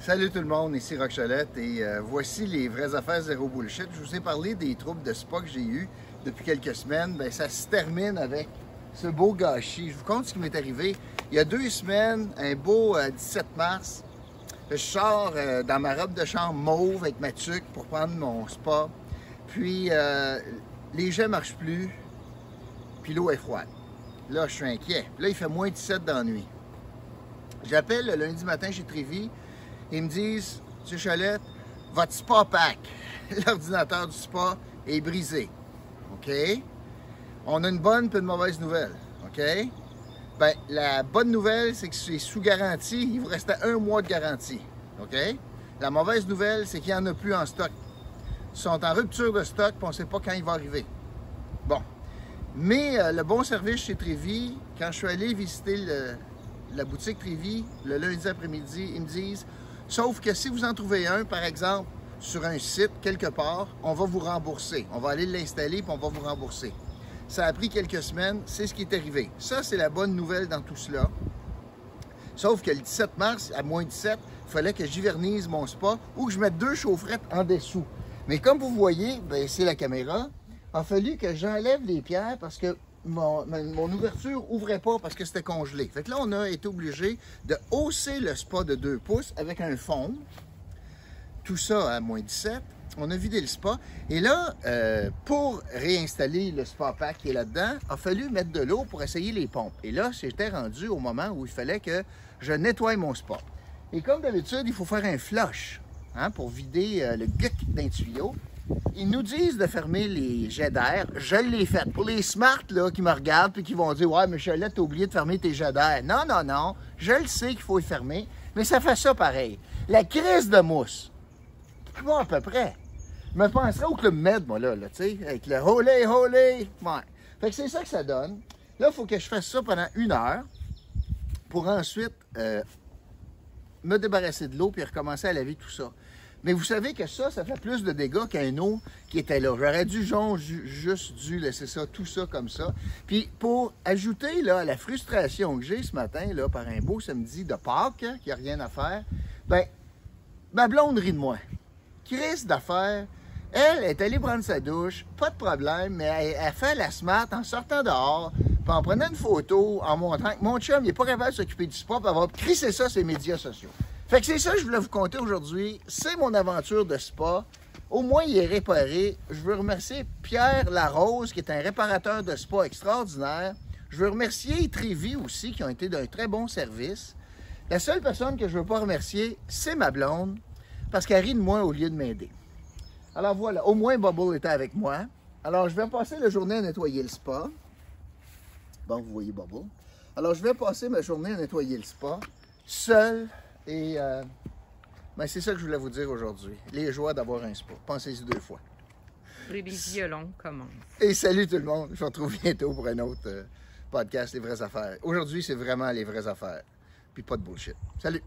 Salut tout le monde, ici Rock Cholette et euh, voici les vraies affaires zéro bullshit. Je vous ai parlé des troubles de spa que j'ai eu depuis quelques semaines. Ben, ça se termine avec ce beau gâchis. Je vous compte ce qui m'est arrivé. Il y a deux semaines, un beau 17 euh, mars, je sors euh, dans ma robe de chambre mauve avec ma tuque pour prendre mon spa. Puis les jets ne marchent plus, puis l'eau est froide. Là, je suis inquiet. Là, il fait moins 17 dans la nuit. J'appelle le lundi matin chez Trévis ils me disent, M. Chalette, votre spa pack, l'ordinateur du spa est brisé. OK? On a une bonne et une mauvaise nouvelle. OK? Ben, la bonne nouvelle, c'est que c'est sous garantie. Il vous restait un mois de garantie. OK? La mauvaise nouvelle, c'est qu'il n'y en a plus en stock. Ils sont en rupture de stock et on ne sait pas quand il va arriver. Bon. Mais euh, le bon service chez Trévis, quand je suis allé visiter la boutique Trévis le lundi après-midi, ils me disent Sauf que si vous en trouvez un, par exemple, sur un site, quelque part, on va vous rembourser. On va aller l'installer et on va vous rembourser. Ça a pris quelques semaines, c'est ce qui est arrivé. Ça, c'est la bonne nouvelle dans tout cela. Sauf que le 17 mars, à moins 17, il fallait que j'hivernise mon spa ou que je mette deux chaufferettes en dessous. Mais comme vous voyez, ben, c'est la caméra, il a fallu que j'enlève les pierres parce que mon, ouverture ouvrait pas parce que c'était congelé. Fait que là, on a été obligé de hausser le spa de 2 pouces avec un fond. Tout ça à moins 17. On a vidé le spa. Et là, euh, pour réinstaller le spa pack qui est là-dedans, a fallu mettre de l'eau pour essayer les pompes. Et là, j'étais rendu au moment où il fallait que je nettoie mon spa. Et comme d'habitude, il faut faire un flush hein, pour vider euh, le guc d'un tuyau. Ils nous disent de fermer les jets d'air. Je l'ai fait. Pour les smart là, qui me regardent et qui vont dire Ouais, Michelette, t'as oublié de fermer tes jets d'air. Non, non, non. Je le sais qu'il faut les fermer, mais ça fait ça pareil. La crise de mousse. Bon, à peu près. Je me penserais au Club Med, moi, là, tu sais, avec le holé, holé. Ouais. Fait que c'est ça que ça donne. Là, il faut que je fasse ça pendant une heure pour ensuite euh, me débarrasser de l'eau puis recommencer à laver tout ça. Mais vous savez que ça, ça fait plus de dégâts qu'un eau qui était là. J'aurais dû juste dû laisser ça, tout ça comme ça. Puis pour ajouter là, à la frustration que j'ai ce matin, là, par un beau samedi de Pâques, hein, qui a rien à faire, ben, ma blonde rit de moi. Chris d'affaires, elle est allée prendre sa douche, pas de problème, mais elle, fait la smart en sortant dehors, puis en prenant une photo, en montrant que mon chum, n'est pas capable de s'occuper du sport, puis avoir crissé ça sur médias sociaux. Fait que c'est ça que je voulais vous conter aujourd'hui. C'est mon aventure de spa. Au moins, il est réparé. Je veux remercier Pierre Larose, qui est un réparateur de spa extraordinaire. Je veux remercier Trévi aussi, qui ont été d'un très bon service. La seule personne que je ne veux pas remercier, c'est ma blonde, parce qu'elle rit de moi au lieu de m'aider. Alors voilà, au moins Bubble était avec moi. Alors, je vais passer la journée à nettoyer le spa. Bon, vous voyez Bubble. Alors, je vais passer ma journée à nettoyer le spa, seul, et euh, ben, c'est ça que je voulais vous dire aujourd'hui. Les joies d'avoir un sport. Pensez-y deux fois. Les violons commencent. Et salut tout le monde. Je vous retrouve bientôt pour un autre euh, podcast, Les vraies affaires. Aujourd'hui, c'est vraiment les vraies affaires. Puis pas de bullshit. Salut!